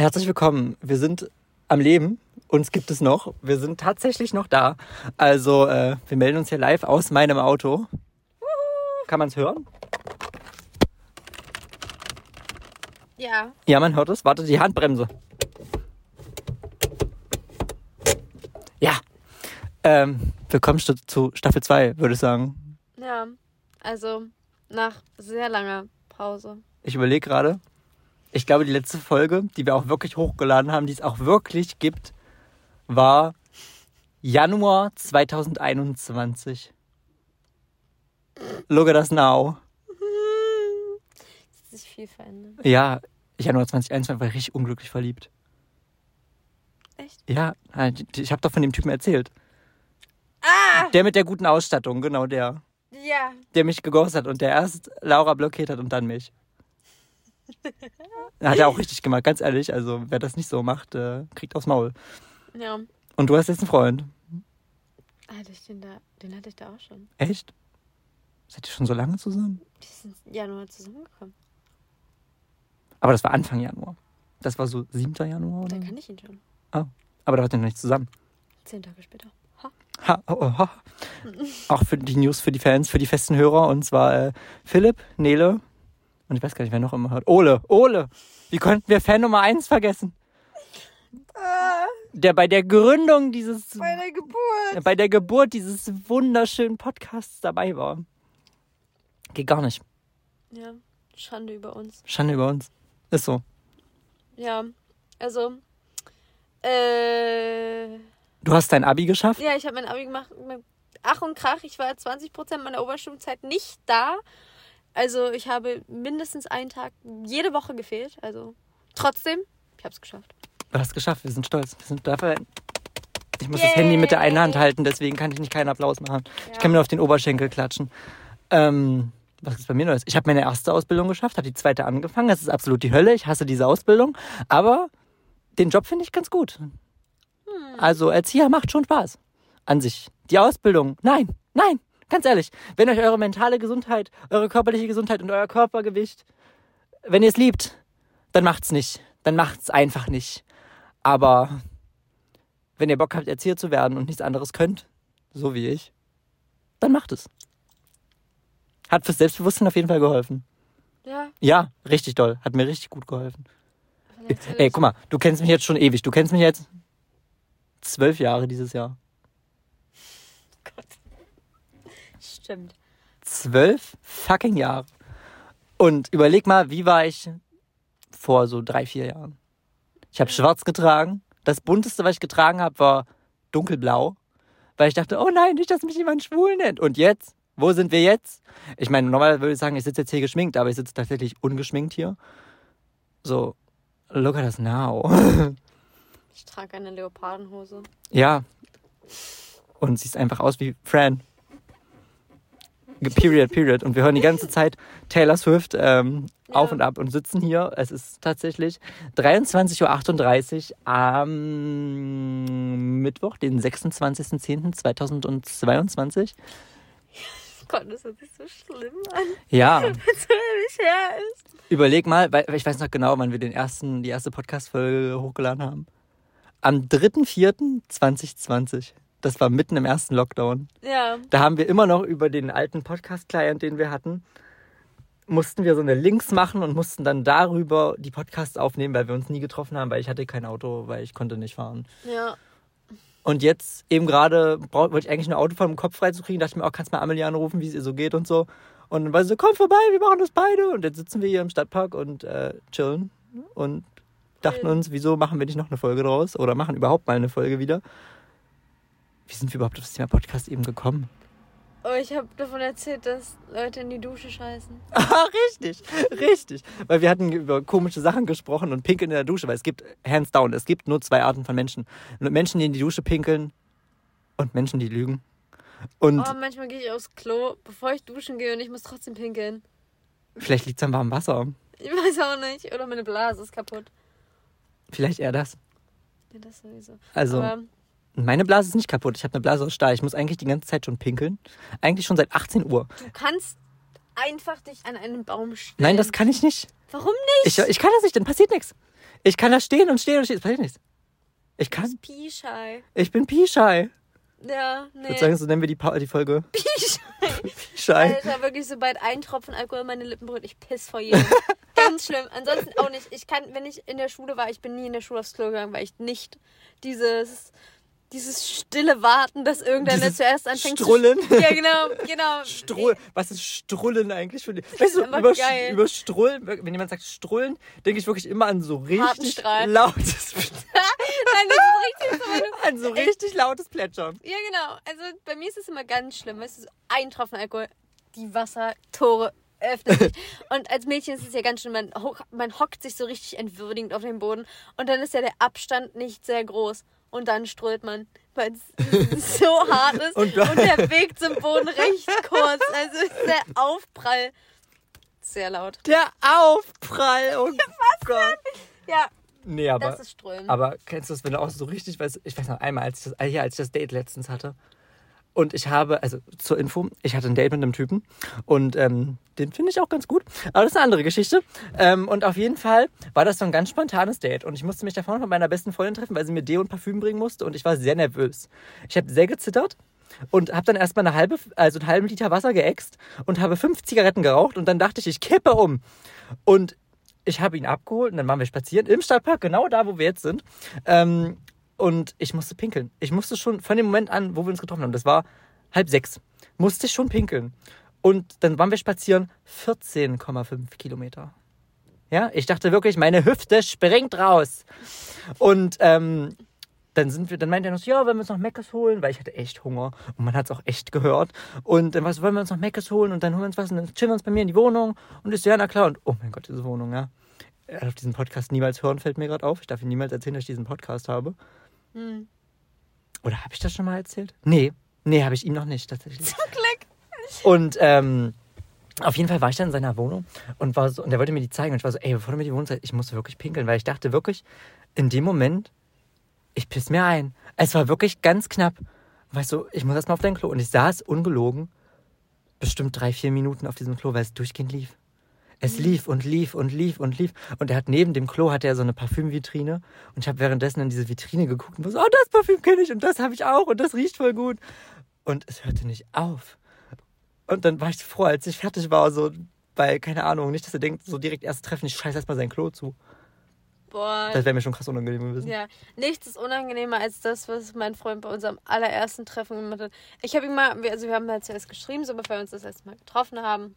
Herzlich willkommen. Wir sind am Leben. Uns gibt es noch. Wir sind tatsächlich noch da. Also, äh, wir melden uns hier live aus meinem Auto. Kann man es hören? Ja. Ja, man hört es. Warte, die Handbremse. Ja. Ähm, willkommen zu Staffel 2, würde ich sagen. Ja. Also nach sehr langer Pause. Ich überlege gerade. Ich glaube, die letzte Folge, die wir auch wirklich hochgeladen haben, die es auch wirklich gibt, war Januar 2021. Look at us now. Es hat sich viel verändert. Ja, Januar 2021 war ich richtig unglücklich verliebt. Echt? Ja, ich habe doch von dem Typen erzählt. Ah! Der mit der guten Ausstattung, genau der. Ja. Der mich geghostet hat und der erst Laura blockiert hat und dann mich. Hat er auch richtig gemacht, ganz ehrlich. Also, wer das nicht so macht, äh, kriegt aufs Maul. Ja. Und du hast jetzt einen Freund. Hatte ich den da, den hatte ich da auch schon. Echt? Seid ihr schon so lange zusammen? Die sind im Januar zusammengekommen. Aber das war Anfang Januar. Das war so 7. Januar oder? Da kann ich ihn schon. Aber da wart ihr noch nicht zusammen. Zehn Tage später. Ha. Ha, oh, oh, ha. Auch für die News, für die Fans, für die festen Hörer. Und zwar äh, Philipp, Nele und ich weiß gar nicht, wer noch immer hört. Ole, Ole. Wie konnten wir Fan Nummer 1 vergessen? Der bei der Gründung dieses, Bei der Geburt. bei der Geburt dieses wunderschönen Podcasts dabei war. Geht gar nicht. Ja. Schande über uns. Schande über uns. Ist so. Ja. Also. Äh. Du hast dein Abi geschafft? Ja, ich habe mein Abi gemacht Ach und Krach. Ich war 20% meiner Oberstufenzeit nicht da. Also ich habe mindestens einen Tag jede Woche gefehlt. Also trotzdem, ich habe es geschafft. Du hast es geschafft. Wir sind stolz. Wir sind dafür. Ich muss das Handy mit der einen Hand Yay. halten, deswegen kann ich nicht keinen Applaus machen. Ich Ja. kann mir auf den Oberschenkel klatschen. Ähm, was ist bei mir Neues? Ich habe meine erste Ausbildung geschafft, habe die zweite angefangen. Das ist absolut die Hölle. Ich hasse diese Ausbildung. Aber den Job finde ich ganz gut. Hm. Also Erzieher macht schon Spaß. An sich. Die Ausbildung, nein, nein. Ganz ehrlich, wenn euch eure mentale Gesundheit, eure körperliche Gesundheit und euer Körpergewicht, wenn ihr es liebt, dann macht's nicht. Dann macht's einfach nicht. Aber wenn ihr Bock habt, Erzieher zu werden und nichts anderes könnt, so wie ich, dann macht es. Hat fürs Selbstbewusstsein auf jeden Fall geholfen. Ja. Ja, richtig doll. Hat mir richtig gut geholfen. Ey, guck mal, du kennst mich jetzt schon ewig. Du kennst mich jetzt zwölf Jahre dieses Jahr. Gott. Stimmt. Zwölf fucking Jahre. Und überleg mal, wie war ich vor so drei, vier Jahren? Ich habe schwarz getragen. Das bunteste, was ich getragen habe, war dunkelblau. Weil ich dachte, oh nein, nicht, dass mich jemand schwul nennt. Und jetzt? Wo sind wir jetzt? Ich meine, normalerweise würde ich sagen, ich sitze jetzt hier geschminkt, aber ich sitze tatsächlich ungeschminkt hier. So, look at us now. Ich trage eine Leopardenhose. Ja. Und siehst einfach aus wie Fran. Period, period. Und wir hören die ganze Zeit Taylor Swift ähm, Ja. auf und ab und sitzen hier. Es ist tatsächlich 23.38 Uhr am Mittwoch, den 26.10.2022. Gott, das hört sich so schlimm an, Ja, als wenn ich her ist. überleg mal, weil ich weiß noch genau, wann wir den ersten, die erste Podcast-Folge hochgeladen haben. Am 3.4.2020. Das war mitten im ersten Lockdown. Ja. Da haben wir immer noch über den alten Podcast-Client, den wir hatten, mussten wir so eine Links machen und mussten dann darüber die Podcasts aufnehmen, weil wir uns nie getroffen haben, weil ich hatte kein Auto, weil ich konnte nicht fahren. Ja. Und jetzt eben gerade wollte ich eigentlich ein Auto vom Kopf freizukriegen, dachte ich mir auch, kannst du mal Amelie anrufen, wie es ihr so geht und so. Und dann war sie so, komm vorbei, wir machen das beide. Und jetzt sitzen wir hier im Stadtpark und äh, chillen und dachten uns, wieso machen wir nicht noch eine Folge draus oder machen überhaupt mal eine Folge wieder. Wie sind wir überhaupt auf das Thema Podcast eben gekommen? Oh, ich habe davon erzählt, dass Leute in die Dusche scheißen. Ah, richtig, richtig. Weil wir hatten über komische Sachen gesprochen und pinkeln in der Dusche, weil es gibt, hands down, es gibt nur zwei Arten von Menschen. Menschen, die in die Dusche pinkeln und Menschen, die lügen. Und Oh, manchmal gehe ich aufs Klo, bevor ich duschen gehe und ich muss trotzdem pinkeln. vielleicht liegt es am warmen Wasser. Ich weiß auch nicht. Oder meine Blase ist kaputt. Vielleicht eher das. Ja, das sowieso. Also, Aber meine Blase ist nicht kaputt. Ich habe eine Blase aus Stahl. Ich muss eigentlich die ganze Zeit schon pinkeln. Eigentlich schon seit 18 Uhr. du kannst einfach dich an einen Baum stellen. Nein, das kann ich nicht. Warum Ich, nicht? ich kann das nicht, dann passiert nichts. Ich kann da stehen und stehen und stehen. Es passiert nichts. Ich Du kann. bist Pie-shy. Ich bin Pischei. Ja, Ich nee. würde sagen, so nennen wir die, Pa- die Folge. Pie-shy. Pischei. Alter, wirklich, sobald ein Tropfen Alkohol in meine Lippen berührt, ich piss vor jedem. Ganz schlimm. Ansonsten auch nicht. Ich kann, wenn ich in der Schule war, ich bin nie in der Schule aufs Klo gegangen, weil ich nicht dieses, dieses stille Warten, dass irgendeiner Dieses zuerst anfängt Strullen. zu... Ja, genau, genau. Strull. Was ist Strullen eigentlich für die? Weißt du, über, geil. über Strullen, wenn jemand sagt Strullen, denke ich wirklich immer an so richtig lautes, Nein, das ist richtig so, wenn du... an so richtig lautes Plätschern. Ja, genau. Also bei mir ist es immer ganz schlimm. Weißt du, so ein Tropfen Alkohol, die Wassertore öffnen sich. Und als Mädchen ist es ja ganz schlimm, man, man hockt sich so richtig entwürdigend auf den Boden und dann ist ja der Abstand nicht sehr groß. Und dann strölt man, weil es so hart ist Und und, der Weg zum Boden recht kurz. Also ist der Aufprall sehr laut. Der Aufprall. Oh Gott. Ja, Nee, aber, das ist Strömen. aber kennst du das, wenn du auch so richtig, weißt, ich weiß noch einmal, als ich das, hier, als ich das Date letztens hatte. Und ich habe, also zur Info, ich hatte ein Date mit einem Typen und ähm, den finde ich auch ganz gut. Aber das ist eine andere Geschichte. Ähm, und auf jeden Fall war das so ein ganz spontanes Date. Und ich musste mich davon mit meiner besten Freundin treffen, weil sie mir Deo und Parfüm bringen musste. Und ich war sehr nervös. Ich habe sehr gezittert und habe dann erstmal eine halbe, also einen halben Liter Wasser geäxt und habe fünf Zigaretten geraucht. Und dann dachte ich, ich kippe um. Und ich habe ihn abgeholt und dann waren wir spazieren im Stadtpark, genau da, wo wir jetzt sind. Ähm, und ich musste pinkeln. Ich musste schon von dem Moment an, wo wir uns getroffen haben, das war halb sechs, musste ich schon pinkeln. Und dann waren wir spazieren 14,5 Kilometer. Ja, ich dachte wirklich, meine Hüfte springt raus. Und ähm, dann sind wir, dann meinte er noch ja, wollen wir uns noch Meckes holen, weil ich hatte echt Hunger und man hat es auch echt gehört. Und dann war so, wollen wir uns noch Meckes holen und dann holen wir uns was und dann chillen wir uns bei mir in die Wohnung und so, ja, na klar. Und oh mein Gott, diese Wohnung, ja. Er darf diesen Podcast niemals hören, fällt mir gerade auf. Ich darf ihm niemals erzählen, dass ich diesen Podcast habe. Hm. Oder habe ich das schon mal erzählt? Nee, nee, habe ich ihm noch nicht tatsächlich. Zum Glück. Und ähm, auf jeden Fall war ich dann in seiner Wohnung und war so, und er wollte mir die zeigen. Und ich war so, ey, bevor du mir die Wohnung zeigst, ich musste wirklich pinkeln, weil ich dachte wirklich, in dem Moment, ich piss mir ein. Es war wirklich ganz knapp. Weißt du, ich muss erstmal auf dein Klo. Und ich saß ungelogen bestimmt drei, vier Minuten auf diesem Klo, weil es durchgehend lief. Es lief und lief und lief und lief. Und er hat neben dem Klo hat er so eine Parfümvitrine. Und ich habe währenddessen in diese Vitrine geguckt und war so, oh, das Parfüm kenne ich und das habe ich auch und das riecht voll gut. Und es hörte nicht auf. Und dann war ich froh, als ich fertig war, so, weil, keine Ahnung, nicht, dass er denkt, so direkt erst treffen, ich scheiß erstmal sein Klo zu. Boah. Das wäre mir schon krass unangenehm gewesen. Ja, nichts ist unangenehmer als das, was mein Freund bei unserem allerersten Treffen gemacht hat. Ich habe ihm mal, also wir haben ja zuerst geschrieben, so bevor wir uns das erste Mal getroffen haben,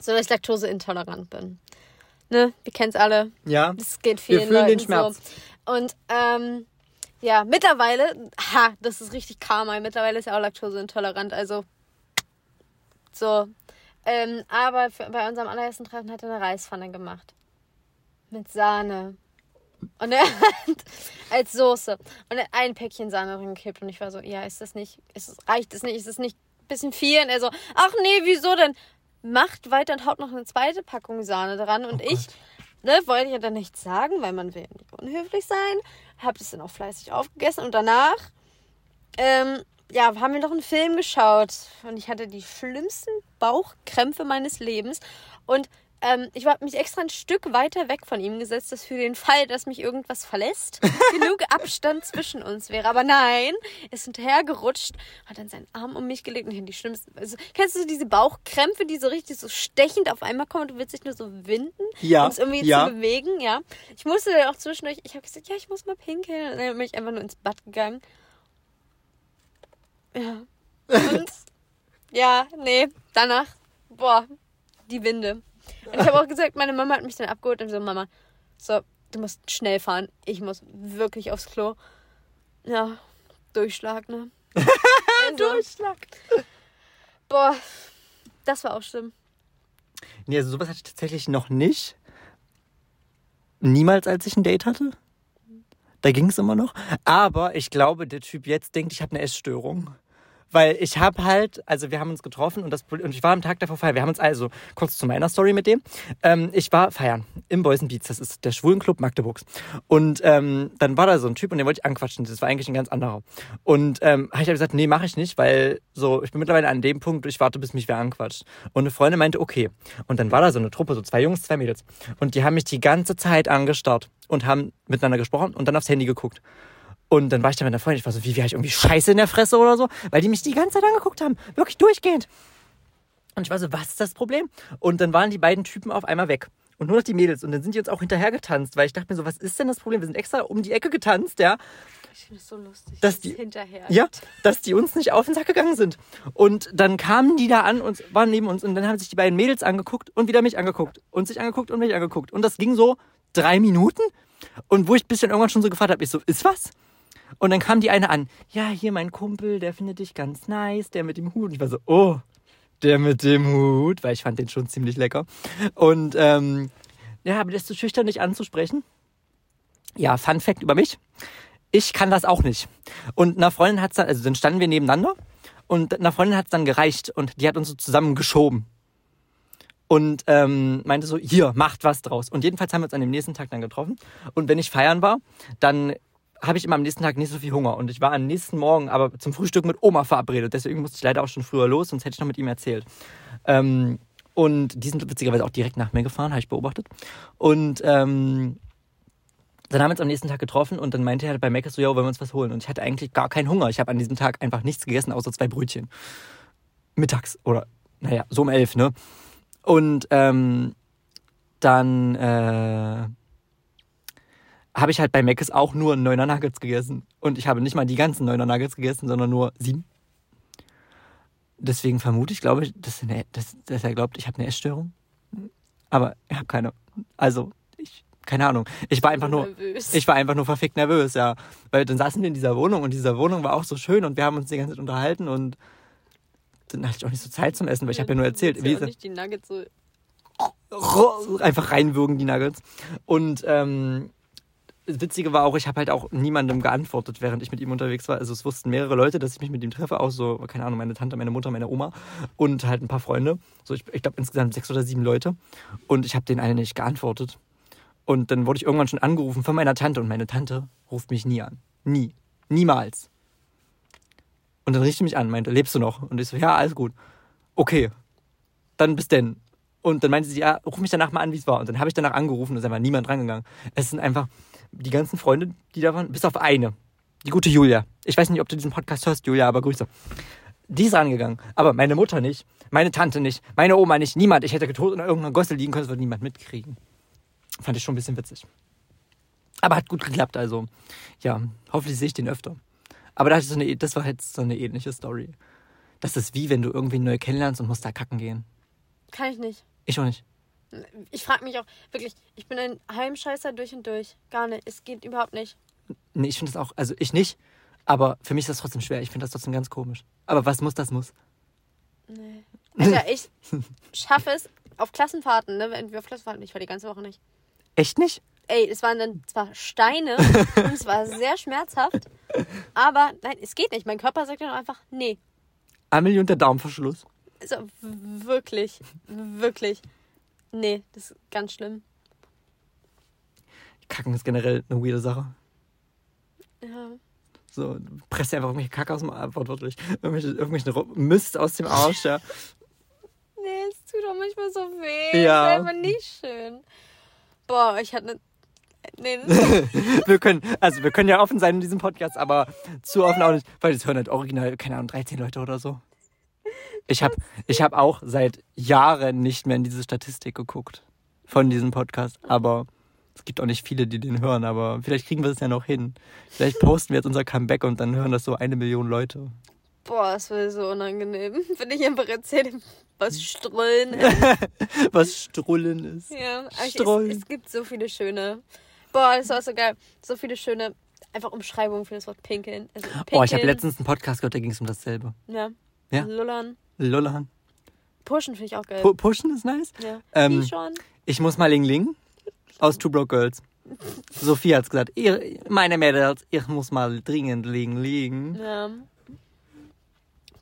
so dass ich laktoseintolerant bin. Ne, wir kennen es alle. Ja. Das geht Wir vielen fühlen den Leuten Schmerz. so. Und ähm, ja, mittlerweile, ha, das ist richtig Karma. Mittlerweile ist er auch laktoseintolerant, also so. Ähm, aber für, bei unserem allerersten Treffen hat er eine Reispfanne gemacht. Mit Sahne. Und er hat als Soße. Und er hat ein Päckchen Sahne drin gekippt. Und ich war so, ja, ist das nicht, ist das, reicht das nicht, ist das nicht ein bisschen viel? Und er so, ach nee, wieso denn? Macht weiter und haut noch eine zweite Packung Sahne dran. Und Oh ich, ne, wollte ja dann nichts sagen, weil man will ja nicht unhöflich sein. Hab das dann auch fleißig aufgegessen. Und danach, ähm, ja, haben wir noch einen Film geschaut. Und ich hatte die schlimmsten Bauchkrämpfe meines Lebens. Und ähm, ich habe mich extra ein Stück weiter weg von ihm gesetzt, dass für den Fall, dass mich irgendwas verlässt, genug Abstand zwischen uns wäre. Aber nein, er ist hinterhergerutscht, hat dann seinen Arm um mich gelegt und die schlimmsten. Also, kennst du diese Bauchkrämpfe, die so richtig so stechend auf einmal kommen und du willst dich nur so winden, Ja, um es irgendwie ja. zu bewegen? Ja. Ich musste dann auch zwischendurch, ich habe gesagt, ja, ich muss mal pinkeln. Und dann bin ich einfach nur ins Bad gegangen. Ja. Und ja, nee, danach, boah, die Winde. Und ich habe auch gesagt, meine Mama hat mich dann abgeholt und so, Mama, so, du musst schnell fahren. Ich muss wirklich aufs Klo. Ja, Durchschlag, ne? Also, Durchschlag. boah, das war auch schlimm. Nee, also sowas hatte ich tatsächlich noch nicht. Niemals, als ich ein Date hatte. Da ging es immer noch. Aber ich glaube, der Typ jetzt denkt, ich habe eine Essstörung. Weil ich habe halt, also wir haben uns getroffen und, das, und ich war am Tag davor feiern. Wir haben uns also, kurz zu meiner Story mit dem, ähm, ich war feiern im Boys Beats, das ist der Schwulenclub Magdeburgs. Und ähm, dann war da so ein Typ und den wollte ich anquatschen, das war eigentlich ein ganz anderer. Und ähm, habe ich halt gesagt, nee, mache ich nicht, weil so, ich bin mittlerweile an dem Punkt, ich warte, bis mich wer anquatscht. Und eine Freundin meinte, okay. Und dann war da so eine Truppe, so zwei Jungs, zwei Mädels. Und die haben mich die ganze Zeit angestarrt und haben miteinander gesprochen und dann aufs Handy geguckt. Und dann war ich da mit einer Freundin, ich war so, wie, wie, ich irgendwie Scheiße in der Fresse oder so, weil die mich die ganze Zeit angeguckt haben. Wirklich durchgehend. Und ich war so, was ist das Problem? Und dann waren die beiden Typen auf einmal weg. Und nur noch die Mädels. Und dann sind die uns auch hinterher getanzt, weil ich dachte mir so, was ist denn das Problem? Wir sind extra um die Ecke getanzt, ja. Ich finde es so lustig. Dass die- hinterher. Ja, dass die uns nicht auf den Sack gegangen sind. Und dann kamen die da an und waren neben uns und dann haben sich die beiden Mädels angeguckt und wieder mich angeguckt und sich angeguckt und mich angeguckt. Und das ging so drei Minuten. Und wo ich ein bisschen irgendwann schon so gefragt habe, ich so, ist was? Und dann kam die eine an, ja, hier mein Kumpel, der findet dich ganz nice, der mit dem Hut. Und ich war so, oh, der mit dem Hut, weil ich fand den schon ziemlich lecker. Und ähm, ja, aber der ist zu schüchtern, dich anzusprechen. Ja, Fun Fact über mich. Ich kann das auch nicht. Und einer Freundin hat's dann, also dann standen wir nebeneinander und einer Freundin hat's dann gereicht und die hat uns so zusammen geschoben. Und ähm, meinte so, hier, macht was draus. Und jedenfalls haben wir uns an dem nächsten Tag dann getroffen. Und wenn ich feiern war, dann habe ich immer am nächsten Tag nicht so viel Hunger. Und ich war am nächsten Morgen aber zum Frühstück mit Oma verabredet. Deswegen musste ich leider auch schon früher los, sonst hätte ich noch mit ihm erzählt. Ähm, und die sind witzigerweise auch direkt nach mir gefahren, habe ich beobachtet. Und ähm, dann haben wir uns am nächsten Tag getroffen und dann meinte er bei Mac so, ja, wollen wir uns was holen? Und ich hatte eigentlich gar keinen Hunger. Ich habe an diesem Tag einfach nichts gegessen, außer zwei Brötchen. Mittags oder, naja, so um elf, ne? Und ähm, dann äh, habe ich halt bei Mc's auch nur neuner Nuggets gegessen. Und ich habe nicht mal die ganzen neuner Nuggets gegessen, sondern nur sieben. Deswegen vermute ich, glaube ich, dass, er- dass, dass er glaubt, ich habe eine Essstörung. Aber ich habe keine. Also, ich, keine Ahnung. Ich war einfach nur. Nervös. Ich war einfach nur verfickt nervös, ja. Weil dann saßen wir in dieser Wohnung und diese Wohnung war auch so schön und wir haben uns die ganze Zeit unterhalten und dann hatte ich auch nicht so Zeit zum Essen, weil ich habe ja nur erzählt, wie ja nicht die Nuggets so. einfach reinwürgen die Nuggets. Und ähm, das Witzige war auch, ich habe halt auch niemandem geantwortet, während ich mit ihm unterwegs war. Also es wussten mehrere Leute, dass ich mich mit ihm treffe, auch so, keine Ahnung, meine Tante, meine Mutter, meine Oma und halt ein paar Freunde. So, ich, ich glaube insgesamt sechs oder sieben Leute. Und ich habe denen alle nicht geantwortet. Und dann wurde ich irgendwann schon angerufen von meiner Tante und meine Tante ruft mich nie an. Nie. Niemals. Und dann rief sie mich an, meinte, lebst du noch? Und ich so, ja, alles gut. Okay. Dann bis denn. Und dann meinte sie, ja, ruf mich danach mal an, wie es war. Und dann habe ich danach angerufen und ist einfach niemand rangegangen. Es sind einfach die ganzen Freunde, die da waren, bis auf eine. Die gute Julia. Ich weiß nicht, ob du diesen Podcast hörst, Julia, aber Grüße. Die ist rangegangen. Aber meine Mutter nicht, meine Tante nicht, meine Oma nicht, niemand. Ich hätte tot in irgendeiner Gosse liegen können, das würde niemand mitkriegen. Fand ich schon ein bisschen witzig. Aber hat gut geklappt, also. Ja, hoffentlich sehe ich den öfter. Aber das, so eine, das war jetzt so eine ähnliche Story. Das ist wie, wenn du irgendwie neu kennenlernst und musst da kacken gehen. Kann ich nicht. Ich auch nicht. Ich frage mich auch, wirklich, ich bin ein Heimscheißer durch und durch. Gar nicht. Es geht überhaupt nicht. Nee, ich finde das auch, also ich nicht, aber für mich ist das trotzdem schwer. Ich finde das trotzdem ganz komisch. Aber was muss, das muss. Nee. Alter, ich schaffe es auf Klassenfahrten, ne? Wenn wir auf Klassenfahrten, ich war die ganze Woche nicht. Echt nicht? Ey, es waren dann zwar Steine und es war sehr schmerzhaft, aber nein, es geht nicht. Mein Körper sagt dann einfach, nee. Amelie und der Darmverschluss. Also wirklich, wirklich. Nee, das ist ganz schlimm. Kacken ist generell eine weirde Sache. Ja. So, presst einfach irgendwelche Kacke aus dem Arsch, wortwörtlich. Irgendwelche, irgendwelche Mist aus dem Arsch, ja. Nee, es tut auch manchmal so weh. Ja. Ist einfach nicht schön. Boah, ich hatte eine. Nee, das Wir können, also wir können ja offen sein in diesem Podcast, aber zu offen auch nicht, weil das hören halt original, keine Ahnung, 13 Leute oder so. Ich habe ich hab auch seit Jahren nicht mehr in diese Statistik geguckt von diesem Podcast, aber es gibt auch nicht viele, die den hören, aber vielleicht kriegen wir es ja noch hin. Vielleicht posten wir jetzt unser Comeback und dann hören das so eine Million Leute. Boah, das wäre so unangenehm. Wenn ich einfach erzähle, was Strollen ist. Was Strullen ist. Ja, Strollen. es, es gibt so viele schöne. Boah, das war so geil. So viele schöne einfach Umschreibungen für das Wort pinkeln. Also pinkeln Oh, ich habe letztens einen Podcast gehört, da ging es um dasselbe. Ja. Ja. Lullern. Lollan. Pushen finde ich auch geil. Pu pushen ist nice. ja. Ähm, Wie schon? Ich muss mal Ling Ling aus Two Broke Girls. Sophie hat's gesagt. Ihr, meine Mädels, ich muss mal dringend Ling Ling. Ja.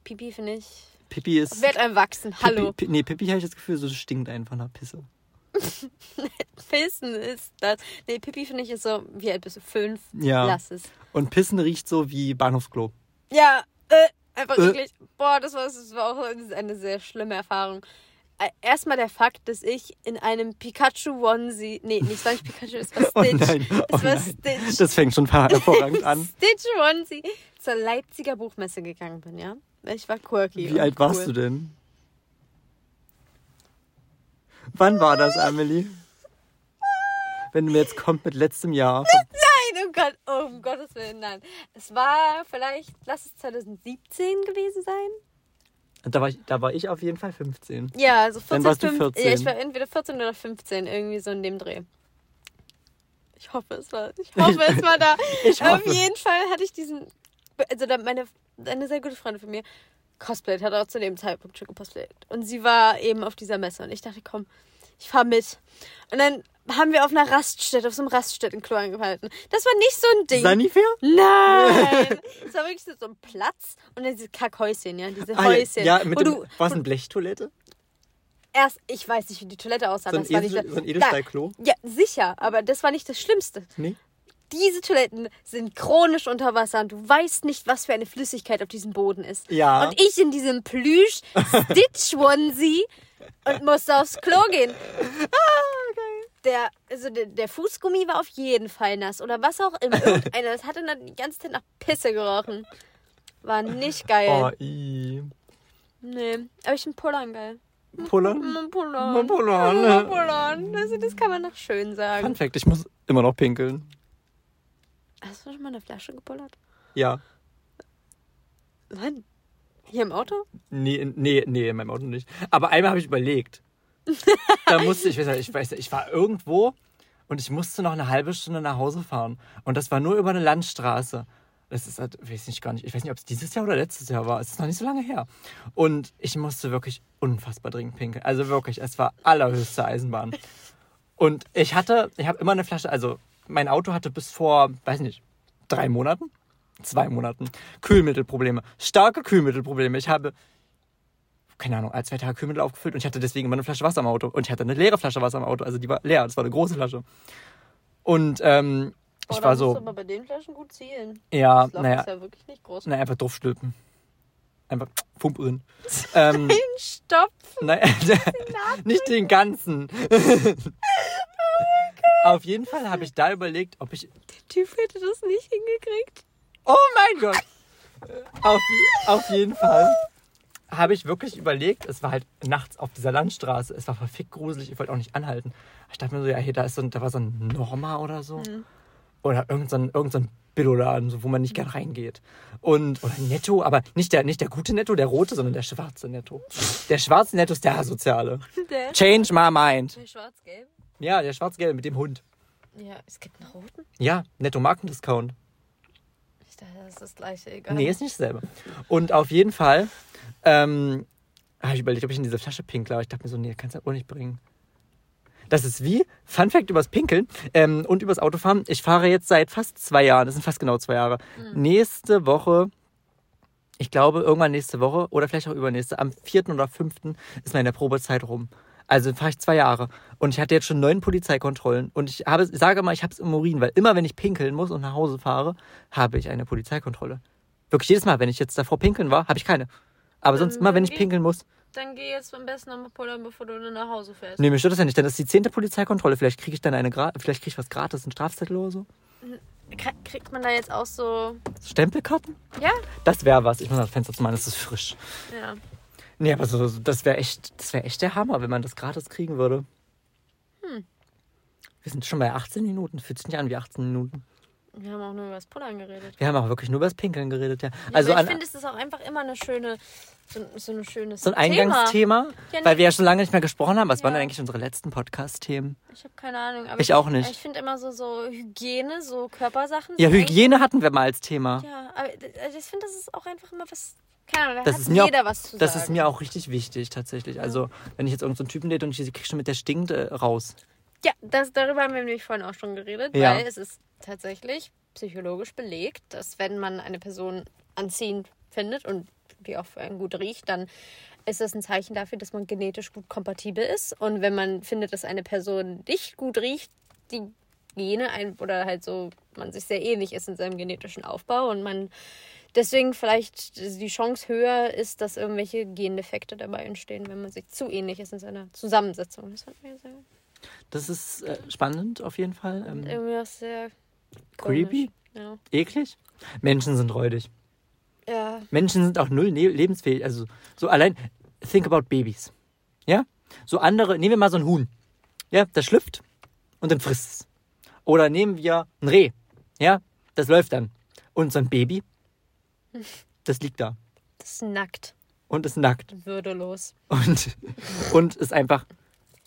Pipi finde ich. Pipi ist. Wird einem wachsen. Hallo. Pipi, nee, Pipi habe ich das Gefühl, so stinkt einfach nach Pisse. Pissen ist das. Nee, Pipi finde ich ist so, wie alt bist du? Fünf? Ja. Lass es. Und Pissen riecht so wie Bahnhofsklo. Ja, äh, einfach Äh. wirklich. Boah, das war, das war auch eine sehr schlimme Erfahrung. Äh, Erstmal der Fakt, dass ich in einem Pikachu Onesie, nee, nicht war nicht Pikachu, es war Oh Stitch. nein, oh es war. Stitch. Das fängt schon hervorragend an. Stitch Onesie zur Leipziger Buchmesse gegangen bin, ja. Ich war quirky. Wie alt warst cool. du denn? Wann war das, Amelie? Wenn du mir jetzt kommt mit letztem Jahr. Gott, oh, um Gottes Willen, nein. Es war vielleicht, lass es 2017 gewesen sein. Da war ich, da war ich auf jeden Fall 15. Ja, also 14, Dann warst du 15 Ja, 14. ich war entweder 14 oder 15, irgendwie so in dem Dreh. Ich hoffe, es war, ich hoffe, es war da. Ich Auf jeden Fall hatte ich diesen, also meine, eine sehr gute Freundin von mir, cosplayt, hat auch zu dem Zeitpunkt schon gecosplayt. Und sie war eben auf dieser Messe und ich dachte, komm, ich fahr mit. Und dann haben wir auf einer Raststätte, auf so einem Raststättenklo angehalten. Das war nicht so ein Ding. Sanifair? Nein! Es war wirklich so ein Platz und dann diese Kackhäuschen, ja, diese Ah, Häuschen. ja, mit wo dem, war es eine Blechtoilette? erst, ich weiß nicht, wie die Toilette aussah. So ein, das- so ein Edelstahlklo? Ja, sicher, aber das war nicht das Schlimmste. Nee? Diese Toiletten sind chronisch unter Wasser und du weißt nicht, was für eine Flüssigkeit auf diesem Boden ist. Ja. Und ich in diesem Plüsch Stitch Onesie und musste aufs Klo gehen. Der, also der, der Fußgummi war auf jeden Fall nass oder was auch immer. Irgendeiner, das hatte dann die ganze Zeit nach Pisse gerochen. War nicht geil. Oh, i. Nee, aber ich finde Pullern geil. Pullern? Mm, Pullern. Mm, Pullern. Mm, Pullern. Also das kann man noch schön sagen. Fun Fact, ich muss immer noch pinkeln. Hast du schon mal eine Flasche gepullert? Ja. Wann? Hier im Auto? Nee, nee, nee, in meinem Auto nicht. Aber einmal habe ich überlegt. Da musste ich, ich weiß, nicht, ich war irgendwo und ich musste noch eine halbe Stunde nach Hause fahren. Und das war nur über eine Landstraße. Das ist halt, weiß ich gar nicht, ich weiß nicht, ob es dieses Jahr oder letztes Jahr war. Es ist noch nicht so lange her. Und ich musste wirklich unfassbar dringend pinkeln. Also wirklich, es war allerhöchste Eisenbahn. Und ich hatte, ich habe immer eine Flasche, also mein Auto hatte bis vor, weiß nicht, drei Monaten, zwei Monaten Kühlmittelprobleme, starke Kühlmittelprobleme. Ich habe, keine Ahnung, ein, zwei Tage Kühlmittel aufgefüllt und ich hatte deswegen immer eine Flasche Wasser im Auto. Und ich hatte eine leere Flasche Wasser im Auto, also die war leer, das war eine große Flasche. Und ähm, ich Oh, war so, aber bei den Flaschen gut zielen. ja, Das naja, ist ja wirklich nicht groß. na, einfach draufstülpen. Einfach Pump drin. ähm, Stopp! Nein, nicht den ganzen. Auf jeden Fall habe ich da überlegt, ob ich. Der Typ hätte das nicht hingekriegt. Oh mein Gott! Auf, auf jeden Fall habe ich wirklich überlegt, es war halt nachts auf dieser Landstraße, es war verfickt gruselig, ich wollte auch nicht anhalten. Ich dachte mir so, ja, hier, da, ist so ein, da war so ein Norma oder so. Oder irgendein so ein, irgend so ein Billoladen, so, wo man nicht gern reingeht. Und, oder Netto, aber nicht der, nicht der gute Netto, der rote, sondern der schwarze Netto. Der schwarze Netto ist der asoziale. Der, Change my mind. der schwarz-gelb? Ja, der schwarz-gelbe mit dem Hund. Ja, es gibt einen roten. Ja, Netto Markendiscount. Ich dachte, das ist das gleiche. Egal. Nee, ist nicht dasselbe. Und auf jeden Fall ähm, habe ich überlegt, ob ich in diese Flasche pinkle. Aber ich dachte mir so, nee, kannst du auch nicht bringen. Das ist wie, Fun Fact übers Pinkeln ähm, und übers Autofahren. Ich fahre jetzt seit fast zwei Jahren, das sind fast genau zwei Jahre. Nächste Woche, ich glaube irgendwann nächste Woche oder vielleicht auch übernächste, am 4. oder 5. ist meine Probezeit rum. Also fahre ich zwei Jahre. Und ich hatte jetzt schon neun Polizeikontrollen. Und ich habe, ich sage mal, ich habe es im Urin, weil immer wenn ich pinkeln muss und nach Hause fahre, habe ich eine Polizeikontrolle. Wirklich jedes Mal, wenn ich jetzt davor pinkeln war, habe ich keine. Aber sonst immer, wenn ich pinkeln muss, Dann geh jetzt am besten nochmal pullern, bevor du nach Hause fährst. nee, mir stört das ja nicht. Dann ist die zehnte Polizeikontrolle. Vielleicht kriege ich dann eine, Gra vielleicht kriege ich was gratis, einen Strafzettel oder so. Krie- Kriegt man da jetzt auch so. Stempelkarten? Ja? Das wäre was. Ich muss das Fenster zu machen, es ist frisch. Ja. Nee, aber so, das wäre echt, das wäre echt der Hammer, wenn man das gratis kriegen würde. Hm. Wir sind schon bei 18 Minuten. Fühlt sich nicht an wie 18 Minuten. Wir haben auch nur über das Pullern geredet. Wir haben auch wirklich nur über das Pinkeln geredet, ja. Ja, also ich finde, es ist auch einfach immer eine schöne. So, so eine schöne so ein Thema. Eingangsthema, Ja, weil wir ja schon lange nicht mehr gesprochen haben. Was waren Ja. denn eigentlich unsere letzten Podcast-Themen? Ich habe keine Ahnung. Aber Ich auch nicht. Ich finde immer so, so Hygiene, so Körpersachen. Ja, Hygiene hatten wir mal als Thema. Ja, aber also ich finde, das ist auch einfach immer was. Keine Ahnung, da Das hat ist mir jeder auch, was zu Das sagen. ist mir auch richtig wichtig, tatsächlich. Also, wenn ich jetzt irgendeinen so einen Typen date und ich krieg schon mit der stinkt äh, raus. Ja, das, darüber haben wir nämlich vorhin auch schon geredet, Ja. weil es ist tatsächlich psychologisch belegt, dass wenn man eine Person anziehend findet und die auch für einen gut riecht, dann ist das ein Zeichen dafür, dass man genetisch gut kompatibel ist. Und wenn man findet, dass eine Person nicht gut riecht, die Gene ein oder halt so, man sich sehr ähnlich ist in seinem genetischen Aufbau und man deswegen vielleicht die Chance höher ist, dass irgendwelche Gendefekte dabei entstehen, wenn man sich zu ähnlich ist in seiner Zusammensetzung. Das hat mir sehr Das ist äh, spannend auf jeden Fall. Ähm, irgendwie auch sehr creepy. Ja. eklig. Menschen sind räudig. Ja. Menschen sind auch null ne lebensfähig. Also so allein, think about Babys. Ja? So andere, nehmen wir mal so ein Huhn. Ja, das schlüpft und dann frisst es. Oder nehmen wir ein Reh. Ja, das läuft dann. Und so ein Baby, das liegt da Das ist nackt, und ist nackt würdelos, und, und ist einfach,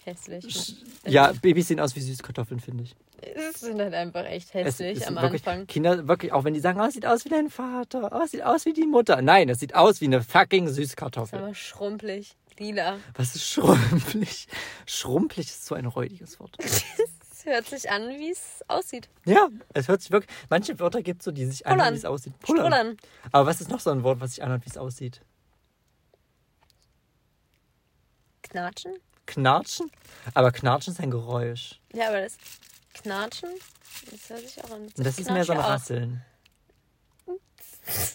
hässlich. ja, Babys sehen aus wie Süßkartoffeln, finde ich. Es sind halt einfach echt Es hässlich ist am wirklich, Anfang. Kinder, wirklich, auch wenn die sagen, oh, es sieht aus wie dein Vater, oh, es sieht aus wie die Mutter. Nein, es sieht aus wie eine fucking Ist Süßkartoffel. aber schrumpelig, lila. Was ist schrumpelig? Schrumpelig ist so ein räudiges Wort. Es hört sich an, wie es aussieht. Ja, es hört sich wirklich. Manche Wörter gibt es so, die sich anhören, Pullern. wie es aussieht. Strullern. Aber was ist noch so ein Wort, was sich anhört, wie es aussieht? Knatschen? Knatschen? Aber Knatschen ist ein Geräusch. Ja, aber das Knatschen, das hört sich auch an. Und das ist mehr so ein. Rasseln.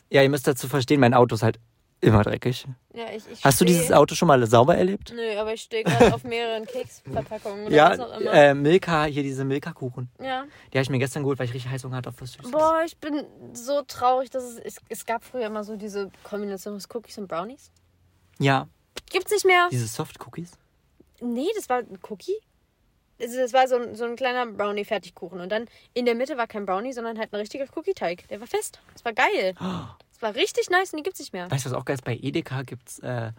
Ja, ihr müsst dazu verstehen, mein Auto ist halt immer dreckig. Ja, ich, ich Hast du steh- dieses Auto schon mal sauber erlebt? Nö, aber ich stehe gerade auf mehreren Keksverpackungen oder Ja, was auch immer. äh, Milka, hier diese Milka-Kuchen. ja. Die habe ich mir gestern geholt, weil ich richtig Heißhunger hatte auf was Süßes. Boah, ich bin so traurig, dass es, es. Es gab früher immer so diese Kombination aus Cookies und Brownies. Ja, Gibt's nicht mehr. diese Soft-Cookies. Nee, das war ein Cookie. Das war so ein, so ein kleiner Brownie-Fertigkuchen. Und dann in der Mitte war kein Brownie, sondern halt ein richtiger Cookie-Teig. Der war fest. Das war geil. Das war richtig nice und die gibt's nicht mehr. Weißt du, was auch geil ist? Bei Edeka gibt es äh,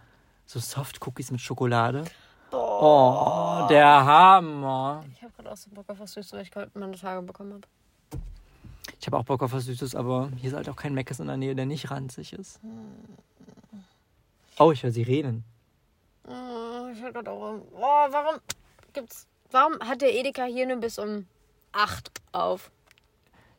so Soft-Cookies mit Schokolade. Oh, der Hammer. Ich habe gerade auch so Bock auf was Süßes, weil ich gerade meine Tage bekommen habe. Ich habe auch Bock auf was Süßes, aber hier ist halt auch kein Meckes in der Nähe, der nicht ranzig ist. Oh, ich höre Sirenen. Oh, ich hab grad auch. Oh, warum gibt's. Warum hat der Edeka hier nur bis um 8 auf?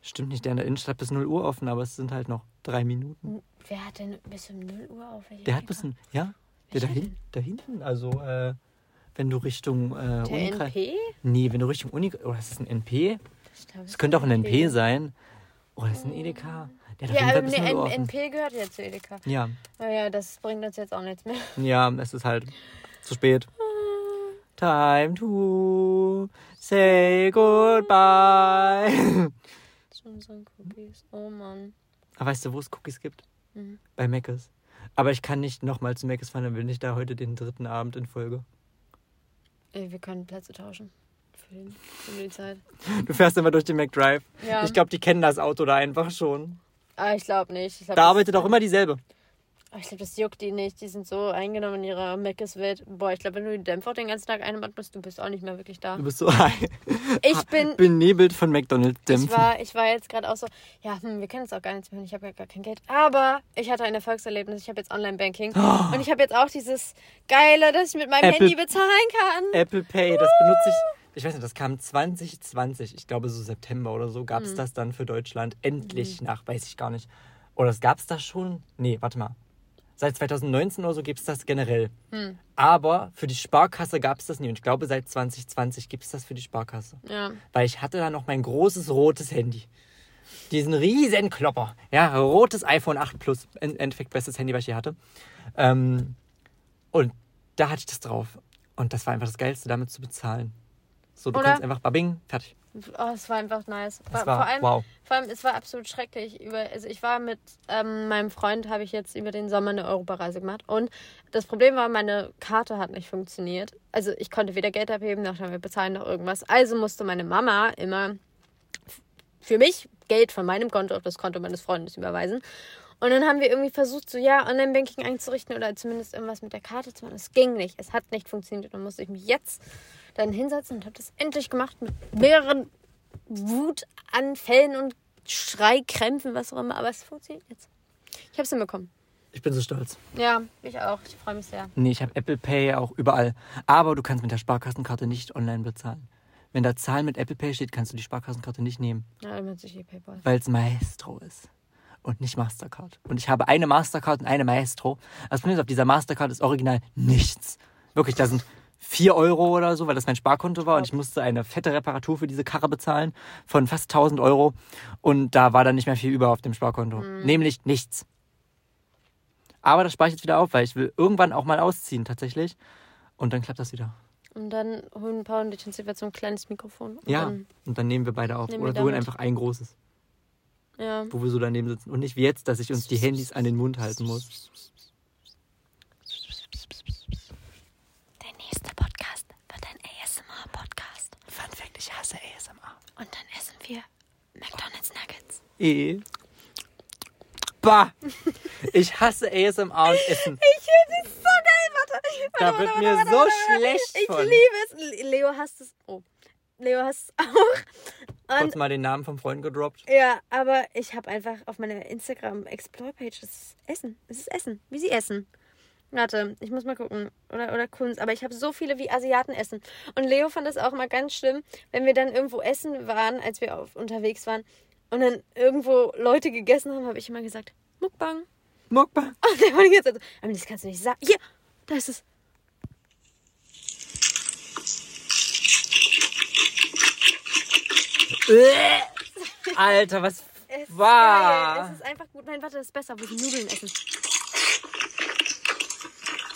Stimmt nicht, der in der Innenstadt bis 0 Uhr offen, aber es sind halt noch drei Minuten. Wer hat denn bis um 0 Uhr auf? Welcher Der hat Edeka? bis, ein- ja, der da, hin, da hinten, also äh, wenn du Richtung äh, Der NP? Nee, wenn du Richtung Uni, oder ist das ein NP? Das könnte auch ein NP sein. Oder ist ein Edeka? Der Ja, aber nee, 0 Uhr N- offen. NP gehört ja zu Edeka. Ja, Naja, das bringt uns jetzt auch nichts mehr. ja, es ist halt zu spät. Time to say goodbye. Zu unseren Cookies. Oh Mann. Aber weißt du, wo es Cookies gibt? Mhm. Bei Meckes. Aber ich kann nicht nochmal zu Meckes fahren, dann bin ich da heute den dritten Abend in Folge. Ey, wir können Plätze tauschen. Für, den, für die Zeit. Du fährst immer durch den McDrive. Ja. Ich glaube, die kennen das Auto da einfach schon. Ah, ich glaube nicht. Ich glaub, Da arbeitet auch immer dieselbe. Ich glaube, das juckt die nicht. Die sind so eingenommen in ihrer Meckes-Welt. Boah, ich glaube, wenn du die Dämpfer den ganzen Tag einatmest, du bist auch nicht mehr wirklich da. Du bist so Ich bin. benebelt von McDonalds Ich war, ich war jetzt gerade auch so, ja, hm, wir können jetzt auch gar nichts mehr, ich habe ja gar kein Geld. Aber ich hatte ein Erfolgserlebnis, ich habe jetzt Online-Banking. Und ich habe jetzt auch dieses Geile, dass ich mit meinem Apple- Handy bezahlen kann. Apple Pay, das benutze ich. Ich weiß nicht, das kam 2020, ich glaube so September oder so, gab es das dann für Deutschland. Endlich nach, weiß ich gar nicht. Oder das gab es das schon? Nee, warte mal. Seit 2019 oder so gibt es das generell. Aber für die Sparkasse gab es das nie. Und ich glaube, seit 2020 gibt es das für die Sparkasse. Ja. Weil ich hatte da noch mein großes rotes Handy. Diesen riesen Klopper. Ja, rotes iPhone 8 Plus. Im Endeffekt bestes Handy, was ich je hatte. Ähm, und da hatte ich das drauf. Und das war einfach das Geilste, damit zu bezahlen. So, du Oder? kannst einfach babing, fertig. Oh, es war einfach nice. Vor- war vor, allem, wow. vor allem, es war absolut schrecklich. Über, also ich war mit ähm, meinem Freund, habe ich jetzt über den Sommer eine Europareise gemacht. Und das Problem war, meine Karte hat nicht funktioniert. Also ich konnte weder Geld abheben, noch wir bezahlen noch irgendwas. Also musste meine Mama immer für mich Geld von meinem Konto auf das Konto meines Freundes überweisen. Und dann haben wir irgendwie versucht, so ja, Online-Banking einzurichten oder zumindest irgendwas mit der Karte zu machen. Es ging nicht. Es hat nicht funktioniert. Dann musste ich mich jetzt dann hinsetzen und habe das endlich gemacht mit mehreren Wutanfällen und Schreikrämpfen, was auch immer. Aber es funktioniert jetzt. Ich habe es hinbekommen. Ich bin so stolz. Ja, ich auch. Ich freue mich sehr. Nee, ich habe Apple Pay auch überall. Aber du kannst mit der Sparkassenkarte nicht online bezahlen. Wenn da Zahlen mit Apple Pay steht, kannst du die Sparkassenkarte nicht nehmen, Ja, dann sich eh PayPal. weil es Maestro ist. Und nicht Mastercard. Und ich habe eine Mastercard und eine Maestro. Das Problem ist, auf dieser Mastercard ist original nichts. Wirklich, da sind 4 Euro oder so, weil das mein Sparkonto war und ich musste eine fette Reparatur für diese Karre bezahlen von fast 1000 Euro und da war dann nicht mehr viel über auf dem Sparkonto. Nämlich nichts. Aber das spare ich jetzt wieder auf, weil ich will irgendwann auch mal ausziehen tatsächlich und dann klappt das wieder. Und dann holen Paul und ich uns jeweils so ein kleines Mikrofon. Und Ja, Dann, und dann nehmen wir beide auf. Oder wir wir holen einfach ein großes, ja. wo wir so daneben sitzen. Und nicht wie jetzt, dass ich uns die Handys an den Mund halten muss. Der nächste Podcast wird ein ASMR-Podcast. Fun Fact, ich hasse ASMR. Und dann essen wir McDonald's Nuggets. Eh. Bah! Ich hasse ASMR und Essen. Ich finde es so geil. Warte. Da warte, wird warte, mir warte, so warte, warte. schlecht Ich von. liebe es. Leo hasst es. Oh. Leo hasst es auch. Kurz Und mal den Namen vom Freund gedroppt. ja, aber ich habe einfach auf meiner Instagram Explore-Page das ist Essen. Es ist Essen. Wie sie essen. Warte, ich muss mal gucken. Oder, oder Kunst. Aber ich habe so viele, wie Asiaten essen. Und Leo fand das auch mal ganz schlimm, wenn wir dann irgendwo essen waren, als wir auf, unterwegs waren. Und dann irgendwo Leute gegessen haben, habe ich immer gesagt, Mukbang. Mukbang. Und der war die ganze Zeit so, aber das kannst du nicht sagen. Hier, da ist es. Alter, was Es war? geil. Es ist einfach gut. Nein, warte, das ist besser, wo sie Nudeln essen.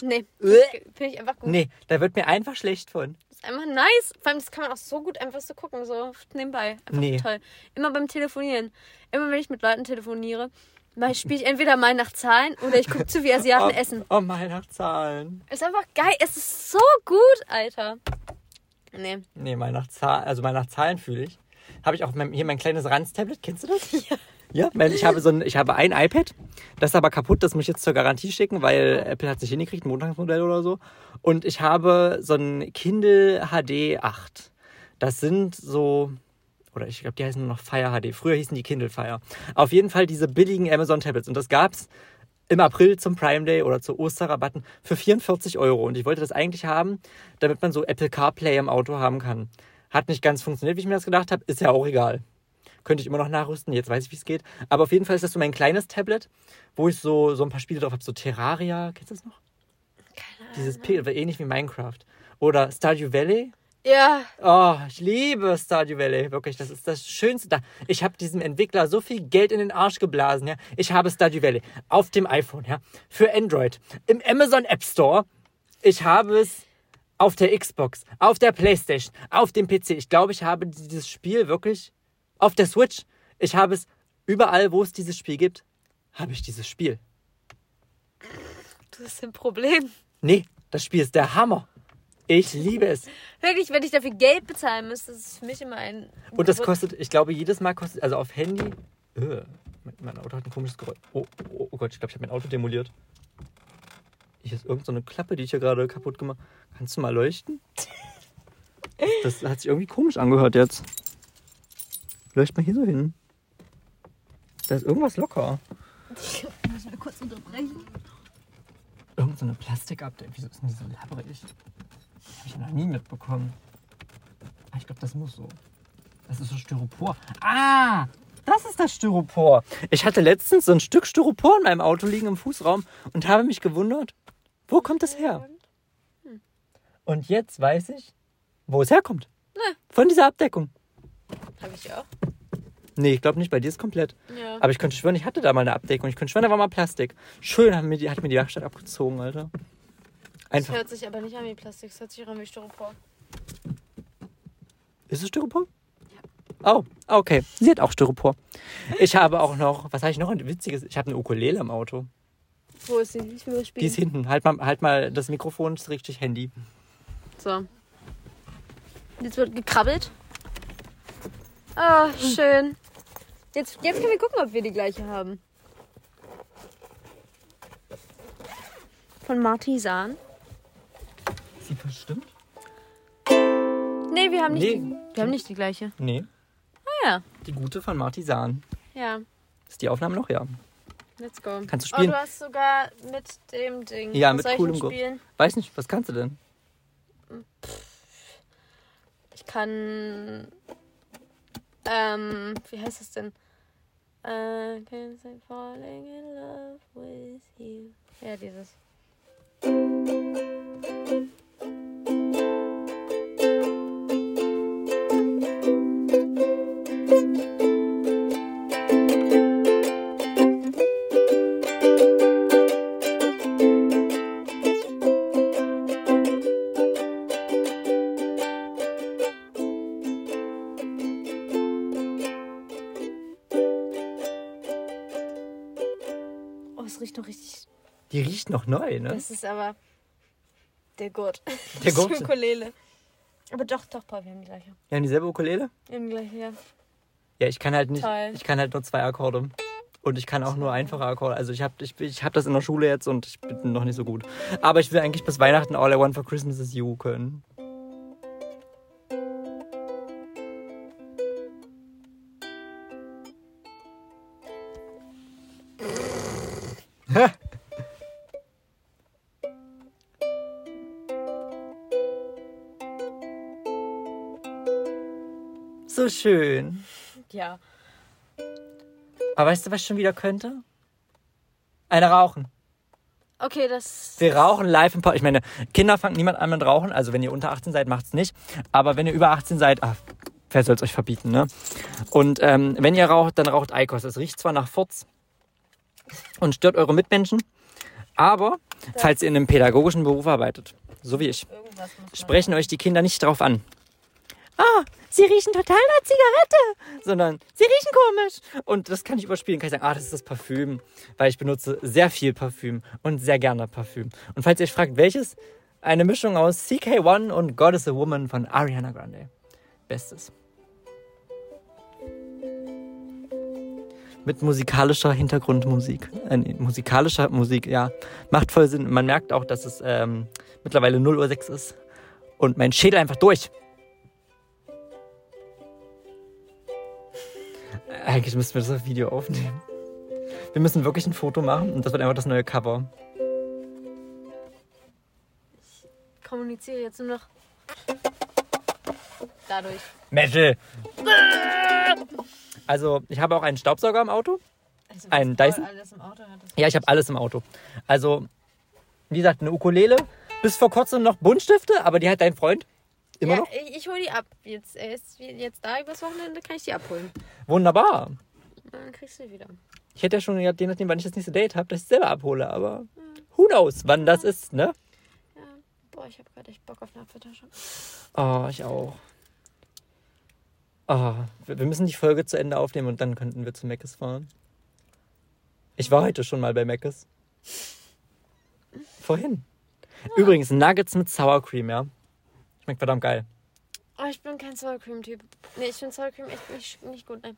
Nee, finde ich einfach gut. Nee, da wird mir einfach schlecht von. Das ist einfach nice. Vor allem, das kann man auch so gut einfach so gucken, so nebenbei. Einfach Nee. toll. Immer beim Telefonieren. Immer wenn ich mit Leuten telefoniere, spiele ich entweder mal nach Zahlen oder ich gucke zu, wie Asiaten oh, essen. Oh, mal nach Zahlen. Ist einfach geil. Es ist so gut, Alter. Nee. Nee, mal nach Zahlen, also mal nach Zahlen fühle ich. Habe ich auch mein, hier mein kleines Ranz-Tablet, kennst du das? Ja. Ja, weil ich habe so ein, ich habe ein iPad, das ist aber kaputt, das muss ich jetzt zur Garantie schicken, weil Apple hat sich hingekriegt, ein Montagsmodell oder so. Und ich habe so ein Kindle HD 8. Das sind so, oder ich glaube, die heißen nur noch Fire HD. Früher hießen die Kindle Fire. Auf jeden Fall diese billigen Amazon Tablets. Und das gab's im April zum Prime Day oder zu Osterrabatten für 44 Euro. Und ich wollte das eigentlich haben, damit man so Apple CarPlay im Auto haben kann. Hat nicht ganz funktioniert, wie ich mir das gedacht habe. Ist ja auch egal. Könnte ich immer noch nachrüsten. Jetzt weiß ich, wie es geht. Aber auf jeden Fall ist das so mein kleines Tablet, wo ich so, so ein paar Spiele drauf habe. So Terraria, kennst du das noch? Keine Ahnung. Dieses P ähnlich wie Minecraft. Oder Stardew Valley. Ja, Oh, ich liebe Stardew Valley. Wirklich, das ist das Schönste da. Ich habe diesem Entwickler so viel Geld in den Arsch geblasen. Ja. Ich habe Stardew Valley auf dem iPhone, ja, für Android, im Amazon App Store. Ich habe es auf der Xbox, auf der Playstation, auf dem PC. Ich glaube, ich habe dieses Spiel wirklich auf der Switch. Ich habe es überall, wo es dieses Spiel gibt, habe ich dieses Spiel. das ist ein Problem. Nee, das Spiel ist der Hammer. Ich liebe es. Wirklich, wenn ich dafür Geld bezahlen müsste, das ist für mich immer ein. Und das kostet, ich glaube, jedes Mal kostet, also auf Handy. Mein, mein Auto hat ein komisches Geräusch. Oh, oh, oh Gott, ich glaube, ich habe mein Auto demoliert. Hier ist irgendeine so Klappe, die ich hier gerade kaputt gemacht Kannst du mal leuchten? Das hat sich irgendwie komisch angehört jetzt. Leucht mal hier so hin. Da ist irgendwas locker. Ich muss mal kurz unterbrechen. Irgend so eine Plastikupdate. Wieso ist denn die so labbrig? Habe ich noch nie mitbekommen. Ah, ich glaube, das muss so. Das ist so Styropor. Ah! Das ist das Styropor. Ich hatte letztens so ein Stück Styropor in meinem Auto liegen im Fußraum und habe mich gewundert, wo kommt das her? Und jetzt weiß ich, wo es herkommt. Von dieser Abdeckung. Habe ich auch. Nee, ich glaube nicht, bei dir ist komplett. Ja. Aber ich könnte schwören, ich hatte da mal eine Abdeckung. Ich könnte schwören, da war mal Plastik. Schön haben mir die, hat mir die Werkstatt abgezogen, Alter. Das Einfach. hört sich aber nicht an wie Plastik, es hört sich an wie Styropor. Ist es Styropor? Oh, okay. Sie hat auch Styropor. Ich habe auch noch, was habe ich noch ein witziges? Ich habe eine Ukulele im Auto. Wo ist sie? Ich will was Die spielen. ist hinten. Halt mal, halt mal das Mikrofon ist richtig Handy. So. Jetzt wird gekrabbelt. Ah, schön. Jetzt, jetzt können wir gucken, ob wir die gleiche haben. Von Martisan. Sie verstimmt? Nee, wir haben nicht, Nee. Die, wir haben nicht die gleiche. Nee. Ah ja. Die gute von Martisan. Ja, Ist die Aufnahme noch? Ja. Let's go. Kannst du Oh, spielen? du hast sogar mit dem Ding. Ja, Was mit coolem Go- spielen? Weiß nicht, was kannst du denn? Ich kann. Ähm, wie heißt das denn? I can't say falling in love with you. Ja, dieses. Die riecht noch neu, ne? Das ist aber der Gurt. Der Die Gurt. Ukulele. Aber doch, doch, Paul, wir haben die gleiche. Wir haben dieselbe Ukulele? Wir haben die gleiche, ja. Ja, ich kann halt nicht. Toll. Ich kann halt nur zwei Akkorde. Und ich kann auch nur einfache Akkorde. Also ich habe ich, ich hab das in der Schule jetzt und ich bin noch nicht so gut. Aber ich will eigentlich bis Weihnachten All I Want for Christmas is You können. Schön. Ja. Aber weißt du, was ich schon wieder könnte? Eine rauchen. Okay, das. Wir rauchen live im Podcast. Ich meine, Kinder fangen niemand an mit Rauchen. Also wenn ihr unter 18 seid, macht's nicht. Aber wenn ihr über 18 seid, ach, wer soll's euch verbieten, ne? Und ähm, wenn ihr raucht, dann raucht Eikos. Es riecht zwar nach Furz und stört eure Mitmenschen, aber falls ihr in einem pädagogischen Beruf arbeitet, so wie ich, sprechen euch die Kinder nicht drauf an. Ah, sie riechen total nach Zigarette, sondern sie riechen komisch. Und das kann ich überspielen. Kann ich sagen, ah, das ist das Parfüm, weil ich benutze sehr viel Parfüm und sehr gerne Parfüm. Und falls ihr euch fragt, welches, eine Mischung aus CK1 und God is a Woman von Ariana Grande. Bestes. Mit musikalischer Hintergrundmusik. Äh, musikalischer Musik, ja. Macht voll Sinn. Man merkt auch, dass es ähm, mittlerweile 0.06 Uhr ist. Und mein Schädel einfach durch. Eigentlich müssten wir das auf Video aufnehmen. Wir müssen wirklich ein Foto machen und das wird einfach das neue Cover. kommuniziere jetzt nur noch dadurch. Metal! Also, ich habe auch einen Staubsauger im Auto. Also, Ein was Dyson? Auto Ja, ich habe alles im Auto. Also, wie gesagt, eine Ukulele. Bis vor kurzem noch Buntstifte, aber die hat dein Freund. Immer ja, noch? Ich, ich hole die ab. Jetzt, er ist jetzt da übers Wochenende, kann ich die abholen. Wunderbar. Dann kriegst du die wieder. Ich hätte ja schon, gedacht, je nachdem, wann ich das nächste Date habe, dass ich es selber abhole, aber who knows, wann das ist, ne? Ja. Boah, ich habe gerade echt Bock auf eine Apfeltasche. Oh, ich auch. Oh, wir wir müssen die Folge zu Ende aufnehmen und dann könnten wir zu Meckes fahren. Ich war heute schon mal bei Meckes. Vorhin. Übrigens, Nuggets mit Sour Cream, ja. Schmeckt verdammt geil. Oh, ich bin kein Sour Cream Typ. Nee, ich finde Sour Cream echt nicht, nicht gut. Nein.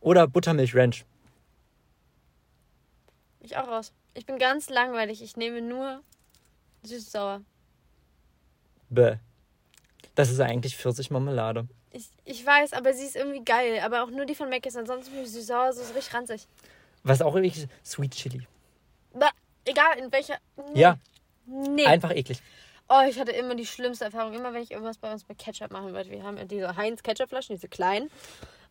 Oder Buttermilch Ranch. Ich auch raus. Ich bin ganz langweilig. Ich nehme nur süß-sauer. Bäh. Das ist eigentlich Pfirsichmarmelade. Ich, ich weiß, aber sie ist irgendwie geil. Aber auch nur die von Mac ist. Ansonsten finde ich süß-sauer so richtig ranzig. Was auch irgendwie Sweet Chili. Bah, egal in welcher. Nee. Ja, Nee. einfach eklig. Oh, ich hatte immer die schlimmste Erfahrung. Immer wenn ich irgendwas bei uns mit Ketchup machen wollte. Wir haben ja diese Heinz Ketchupflaschen, diese kleinen.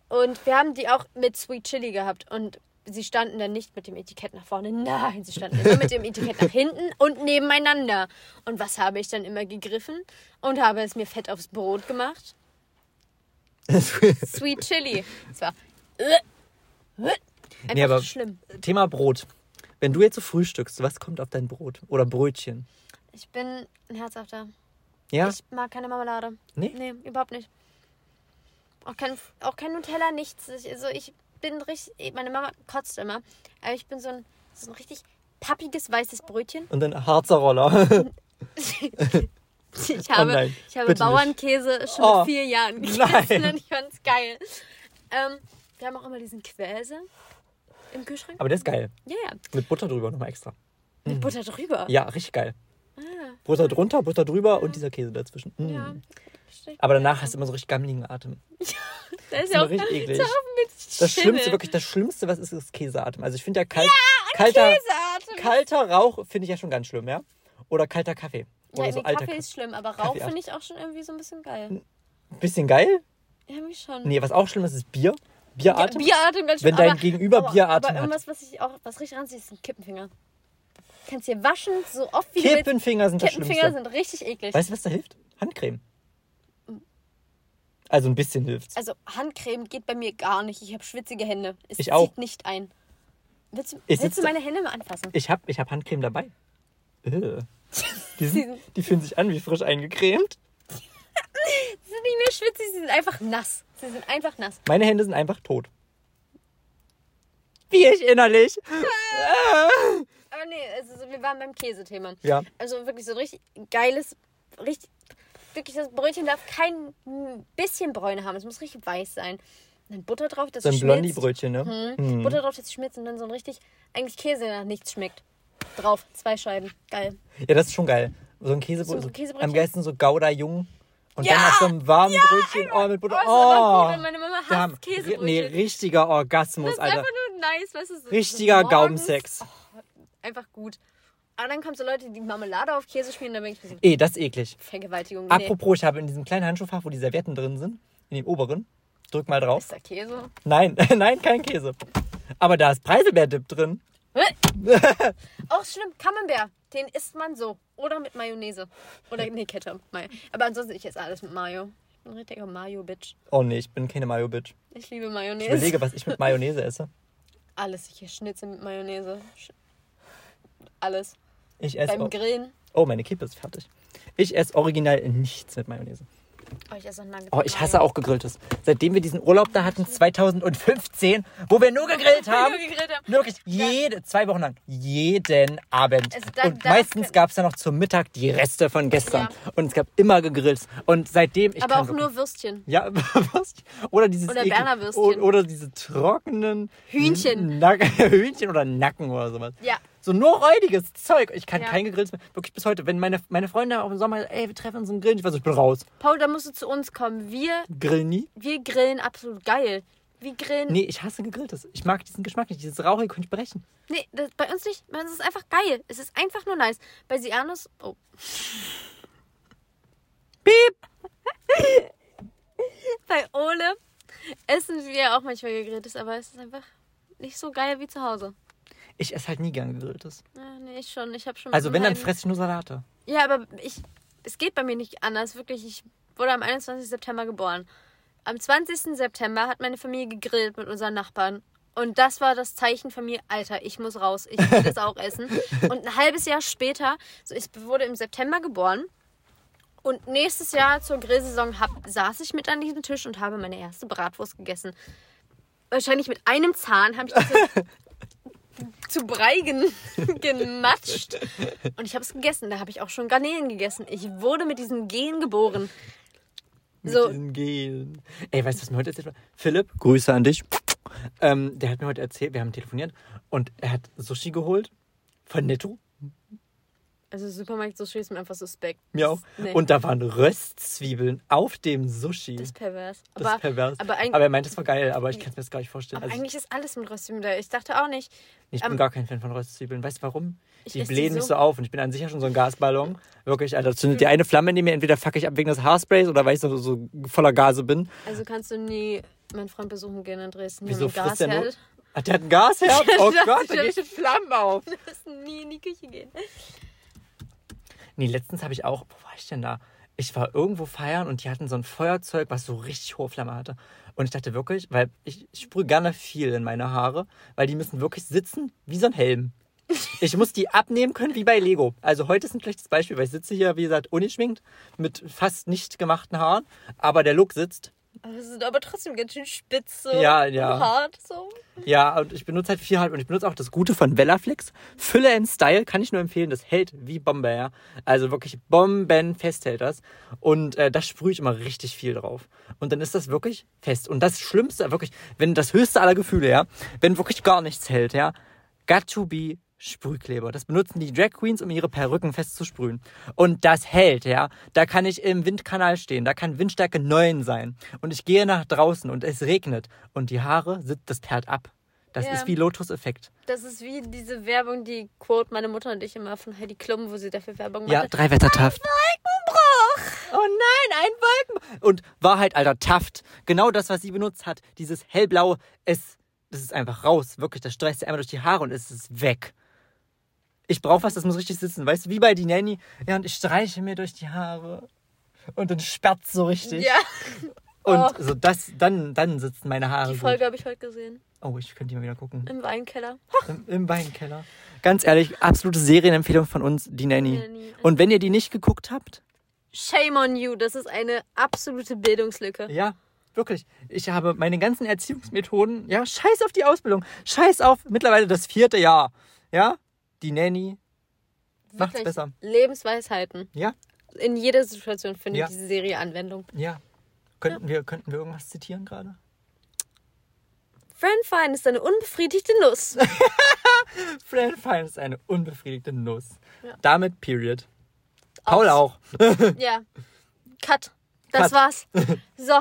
Und wir haben die auch mit Sweet Chili gehabt. Und sie standen dann nicht mit dem Etikett nach vorne. Nein, sie standen immer mit dem Etikett nach hinten und nebeneinander. Und was habe ich dann immer gegriffen? Und habe es mir fett aufs Brot gemacht. Sweet Chili. Es war einfach Nee, aber- schlimm. Thema Brot. Wenn du jetzt so frühstückst, was kommt auf dein Brot? Oder Brötchen? Ich bin ein Herzhafter. Ja? Ich mag keine Marmelade. Nee? Nee, überhaupt nicht. Auch kein, auch kein Nutella, nichts. Ich, also ich bin richtig. Meine Mama kotzt immer. Aber ich bin so ein, so ein richtig pappiges weißes Brötchen. Und ein Harzer Roller. Ich habe, nein, ich habe bitte nicht. Bauernkäse schon Oh, mit vier Jahren gegessen und ich fand's geil. Ähm, wir haben auch immer diesen Quäse im Kühlschrank. Aber der ist geil. Ja, ja. Mit Butter drüber nochmal extra. Mit Butter drüber. Ja, richtig geil. Ah, Butter drunter, Butter drüber und dieser Käse dazwischen. Mm. ja. Aber danach hast du immer so richtig gammeligen Atem. Das ist ja auch, richtig eklig. Das. Schlimmste, wirklich das Schlimmste, was ist, ist Käseatem. Also ich finde ja kalt, kalter, Käseatem. kalter Rauch finde ich ja schon ganz schlimm, ja? Oder kalter Kaffee. Oder Ja, so Kaffee Kaffee. ist schlimm, aber Rauch auch. finde ich auch schon irgendwie so ein bisschen geil. Bisschen geil? Ja, mich schon. Nee, was auch schlimm ist, ist Bier. Bieratem? Bieratem ganz Wenn schlimm, dein Gegenüber aber, Bieratem Aber hat. irgendwas, was ich auch, was richtig ranzieht, ist ein Kippenfinger. Kannst dir waschen, so oft wie du willst. Kippenfinger sind das Kippenfinger Schlimmste. sind richtig eklig. Weißt du, was da hilft? Handcreme. Also ein bisschen hilft's. Also Handcreme geht bei mir gar nicht. Ich habe schwitzige Hände. Es Ich zieht auch. nicht ein. Willst du, willst du meine Hände mal anfassen? Ich hab, ich hab Handcreme dabei. Äh. Die, sind, sind- die fühlen sich an wie frisch eingecremt. Sie sind nicht mehr schwitzig, sie sind einfach nass. Sie sind einfach nass. Meine Hände sind einfach tot. Wie ich innerlich. Aber nee, also so, wir waren beim Käsethema. Ja. Also wirklich so ein richtig geiles, richtig, wirklich das Brötchen darf kein bisschen Bräune haben. Es muss richtig weiß sein. Und dann Butter drauf, das So ein schmilzt. Blondie-Brötchen, ne? Mhm. Butter drauf, das schmilzt und dann so ein richtig, eigentlich Käse, der nach nichts schmeckt. Drauf, zwei Scheiben. Geil. Ja, das ist schon geil. So ein Käsebrötchen. So ein Käsebrötchen. Am geilsten so Gouda Jung. Und Ja! dann auf so einem warmen Brötchen. Oh, mit Oh, Butter. ist gut. Oh. Und meine Mama hasst Käsebrötchen. Nee, richtiger Orgasmus, das ist Alter. einfach nur nice, du? so- Richtiger so morgens. Gaumensex. Oh, einfach gut. Aber dann kommen so Leute, die Marmelade auf Käse schmieren, dann bin ich ein bisschen Ey, das ist eklig. Vergewaltigung. Nee. Apropos, ich habe in diesem kleinen Handschuhfach, wo die Servietten drin sind, in dem oberen, drück mal drauf. Ist da Käse? Nein, nein, kein Käse. Aber da ist Preiselbeerdip drin. Auch schlimm, Camembert, den isst man so. Oder mit Mayonnaise. Oder, nee, Ketchup. Aber ansonsten, ich esse alles mit Mayo. Ich bin ein richtiger Mayo-Bitch. Oh nee, ich bin keine Mayo-Bitch. Ich liebe Ich Mayonnaise. überlege, was ich mit Mayonnaise esse. Alles. Ich esse Schnitzel mit Mayonnaise. Alles. Ich esse. Beim Grillen. Oh, meine Kippe ist fertig. Ich esse original nichts mit Mayonnaise. Oh, ich esse auch Nuggets Oh, ich hasse auch gegrilltes. Seitdem wir diesen Urlaub da hatten, 2015, wo wir nur gegrillt haben. Nur gegrillt haben. Wirklich jede, zwei Wochen lang, jeden Abend. Also da- und da- meistens gab es dann noch zum Mittag die Reste von gestern. Und es gab immer gegrillt. Und seitdem, ich Aber auch wirklich- nur Würstchen. Ja, Würstchen. Oder dieses Oder Berner Würstchen. Oder diese trockenen Hühnchen. Nack Hühnchen oder Nacken oder sowas. Ja. So nur räudiges Zeug. Ich kann Ja. kein gegrilltes mehr. Wirklich bis heute. Wenn meine, meine Freunde auch im Sommer, ey, wir treffen uns im Grillen, ich weiß, ich bin raus. Paul, da musst du zu uns kommen. Wir, Grill nie? wir grillen absolut geil. Wir grillen. Nee, ich hasse gegrilltes. Ich mag diesen Geschmack nicht. Dieses Rauchige könnte ich brechen. Nee, das, bei uns nicht. Bei uns ist es einfach geil. Es ist einfach nur nice. Bei Sianus. Oh. Piep! Bei Ole essen wir auch manchmal gegrilltes, aber es ist einfach nicht so geil wie zu Hause. Ich esse halt nie gern gegrilltes. Ja, nee, ich schon. Ich habe schon. Also wenn, dann fresse ich nur Salate. Ja, aber ich. Es geht bei mir nicht anders. Wirklich, ich wurde am 21. September geboren. Am 20. September hat meine Familie gegrillt mit unseren Nachbarn. Und das war das Zeichen von mir, Alter, ich muss raus. Ich will das auch essen. Und ein halbes Jahr später, so ich wurde im September geboren. Und nächstes Jahr zur Grillsaison hab, saß ich mit an diesem Tisch und habe meine erste Bratwurst gegessen. Wahrscheinlich mit einem Zahn habe ich das zu Brei gen gematscht. Und ich habe es gegessen. Da habe ich auch schon Garnelen gegessen. Ich wurde mit diesem Gen geboren. So, Mit diesen Gelen. Ey, weißt du, was mir heute erzählt hat? Philipp, Grüße an dich. Ähm, der hat mir heute erzählt, wir haben telefoniert und er hat Sushi geholt von Netto. Also Supermarkt Sushi ist mir einfach suspekt. Mir auch. Nee, Und da waren Röstzwiebeln auf dem Sushi. das ist pervers. Das Aber, ist pervers. aber, Aber er meint, es war geil, aber ich kann es mir das gar nicht vorstellen. aber Also, eigentlich ist alles mit Röstzwiebeln da. Ich dachte auch nicht. ich bin ähm, gar kein Fan von Röstzwiebeln. Weißt du warum? Die blähen mich so- so auf und ich bin an sich ja schon so ein Gasballon. Wirklich, Alter, zündet die eine Flamme in mir, entweder fuck ich ab wegen des Haarsprays oder weil ich so, so voller Gase bin. Also kannst du nie meinen Freund besuchen gehen in Dresden. Wieso nur? Gasherd. Ach, der hat ein Gasherd? Oh Das Gott, da geht die Flammen auf. Du musst nie in die Küche gehen. Nee, letztens habe ich auch, wo war ich denn da? Ich war irgendwo feiern und die hatten so ein Feuerzeug, was so richtig hohe Flamme hatte. Und ich dachte wirklich, weil ich, ich sprühe gerne viel in meine Haare, weil die müssen wirklich sitzen wie so ein Helm. Ich muss die abnehmen können wie bei Lego. Also heute ist ein schlechtes Beispiel, weil ich sitze hier, wie gesagt, ungeschminkt, mit fast nicht gemachten Haaren, aber der Look sitzt. Aber es sind aber trotzdem ganz schön spitz so. Ja, ja. Und hart so. Ja, und ich benutze halt viel halt und ich benutze auch das Gute von Bellaflix. Fülle in Style kann ich nur empfehlen. Das hält wie Bombe, ja. Also wirklich bombenfest hält das. Und äh, das sprühe ich immer richtig viel drauf. Und dann ist das wirklich fest. Und das Schlimmste, wirklich, wenn das höchste aller Gefühle, ja, wenn wirklich gar nichts hält, ja, got to be Sprühkleber. Das benutzen die Drag Queens, um ihre Perücken festzusprühen. Und das hält, ja. Da kann ich im Windkanal stehen. Da kann Windstärke 9 sein. Und ich gehe nach draußen und es regnet. Und die Haare sind, das perlt ab. Das Ja. ist wie Lotus-Effekt. Das ist wie diese Werbung, die quote meine Mutter und ich immer von Heidi Klum, wo sie dafür Werbung macht. Ja, drei Wettertaft. Wolkenbruch! Oh nein, ein Wolken. Und Wahrheit, Alter, Taft. Genau das, was sie benutzt hat. Dieses hellblaue, es, das ist einfach raus. Wirklich, das streicht sie einmal durch die Haare und es ist weg. Ich brauche was, das muss richtig sitzen. Weißt du, wie bei die Nanny. Ja, und ich streiche mir durch die Haare. Und dann sperrt so richtig. Ja, Und Oh. so das, dann, dann sitzen meine Haare. die. Folge habe ich heute gesehen. Oh, ich könnte die mal wieder gucken. Im Weinkeller. Im, Im Weinkeller. Ganz ehrlich, absolute Serienempfehlung von uns, die Nanny. Nanny. Und wenn ihr die nicht geguckt habt, Shame on you. Das ist eine absolute Bildungslücke. ja, wirklich. Ich habe meine ganzen Erziehungsmethoden, ja, scheiß auf die Ausbildung, scheiß auf mittlerweile das vierte Jahr. Ja, die Nanny macht's besser. Lebensweisheiten. Ja, In jeder Situation findet Ja. diese Serie Anwendung. ja. Könnten, Wir, könnten wir irgendwas zitieren gerade? Friend Fine ist eine unbefriedigte Nuss. Fran Fine ist eine unbefriedigte Nuss. Ja. Damit Period. Paul Aus. auch. ja. Cut. Das Cut. war's. So.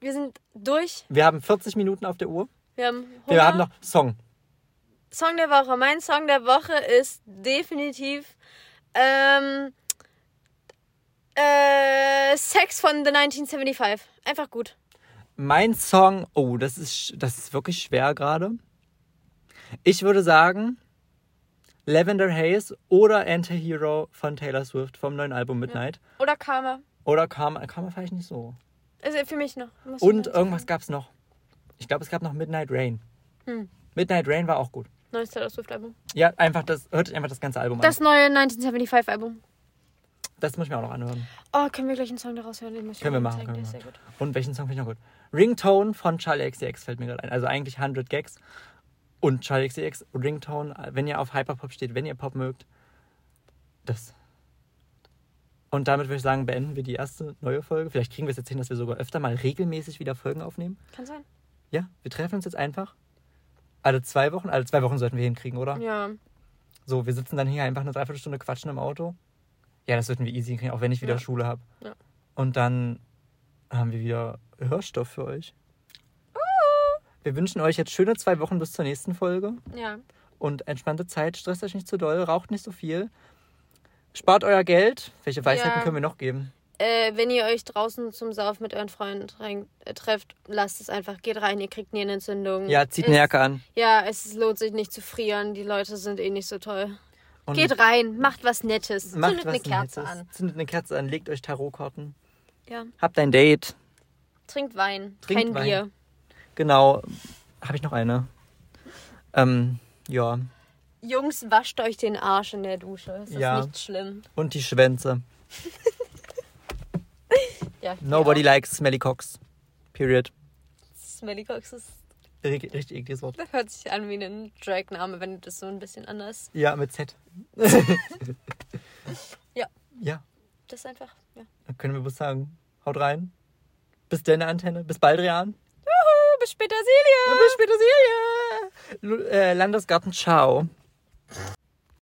Wir sind durch. Wir haben 40 Minuten auf der Uhr. Wir haben Hunger. Wir haben noch Song. Song der Woche. Mein Song der Woche ist definitiv ähm, äh, Sex von The 1975. Einfach gut. Mein Song, oh, das ist, das ist wirklich schwer gerade. Ich würde sagen Lavender Haze oder Anti-Hero von Taylor Swift vom neuen Album Midnight. Oder Karma. Oder Karma, Karma vielleicht nicht so. Also für mich noch. Und irgendwas gab es noch. Ich glaube, es gab noch Midnight Rain. Hm. Midnight Rain war auch gut. Neues Taylor Swift Album. Ja, einfach das, hört euch einfach das ganze Album Das an. neue 1975 Album. Das muss ich mir auch noch anhören. Oh, können wir gleich einen Song daraus hören? Den muss ich Können wir machen, zeigen. können wir gut. Und welchen Song finde ich noch gut? Ringtone von Charlie XCX fällt mir gerade ein. Also eigentlich 100 Gags. Und Charlie XCX, Ringtone, wenn ihr auf Hyperpop steht, wenn ihr Pop mögt, das. Und damit würde ich sagen, beenden wir die erste neue Folge. Vielleicht kriegen wir es jetzt hin, dass wir sogar öfter mal regelmäßig wieder Folgen aufnehmen. Kann sein. Ja, wir treffen uns jetzt einfach. Alle zwei Wochen, alle zwei Wochen sollten wir hinkriegen, oder? Ja. So, wir sitzen dann hier einfach eine Dreiviertelstunde quatschen im Auto. Ja, das sollten wir easy hinkriegen, auch wenn ich wieder Ja. Schule habe. Ja. Und dann haben wir wieder Hörstoff für euch. Wir wünschen euch jetzt schöne zwei Wochen bis zur nächsten Folge Ja. und entspannte Zeit. Stresst euch nicht zu doll, raucht nicht so viel. Spart euer Geld. Welche Weisheiten Ja. können wir noch geben? Äh, wenn ihr euch draußen zum Sauf mit euren Freunden rein, äh, trefft, lasst es einfach. Geht rein, ihr kriegt nie eine Entzündung. Ja, zieht es, eine Jacke an. Ja, es lohnt sich nicht zu frieren. Die Leute sind eh nicht so toll. Und Geht rein, macht was Nettes. macht Zündet was eine Kerze Nettes. an. Zündet eine Kerze an, legt euch Tarotkarten. Ja. Habt ein Date. Trinkt Wein, Trinkt kein Wein. Bier. Genau. Habe ich noch eine? Ähm, ja. Jungs, wascht euch den Arsch in der Dusche. Es ist Ja. nicht schlimm. Und die Schwänze. Ja, Nobody auch. likes smelly cocks. Period. Smelly Cox ist, Richtig, richtig ekliges Wort. das hört sich an wie ein Drag-Name, wenn du das so ein bisschen anders. Ja, mit Z. Ja. Ja, Das ist einfach, ja. dann können wir bloß sagen. Haut rein. Bis deine Antenne. Bis bald, Rian. Juhu, bis später, Silja! Und bis später, Silja. Lu- Äh, Landesgarten, ciao.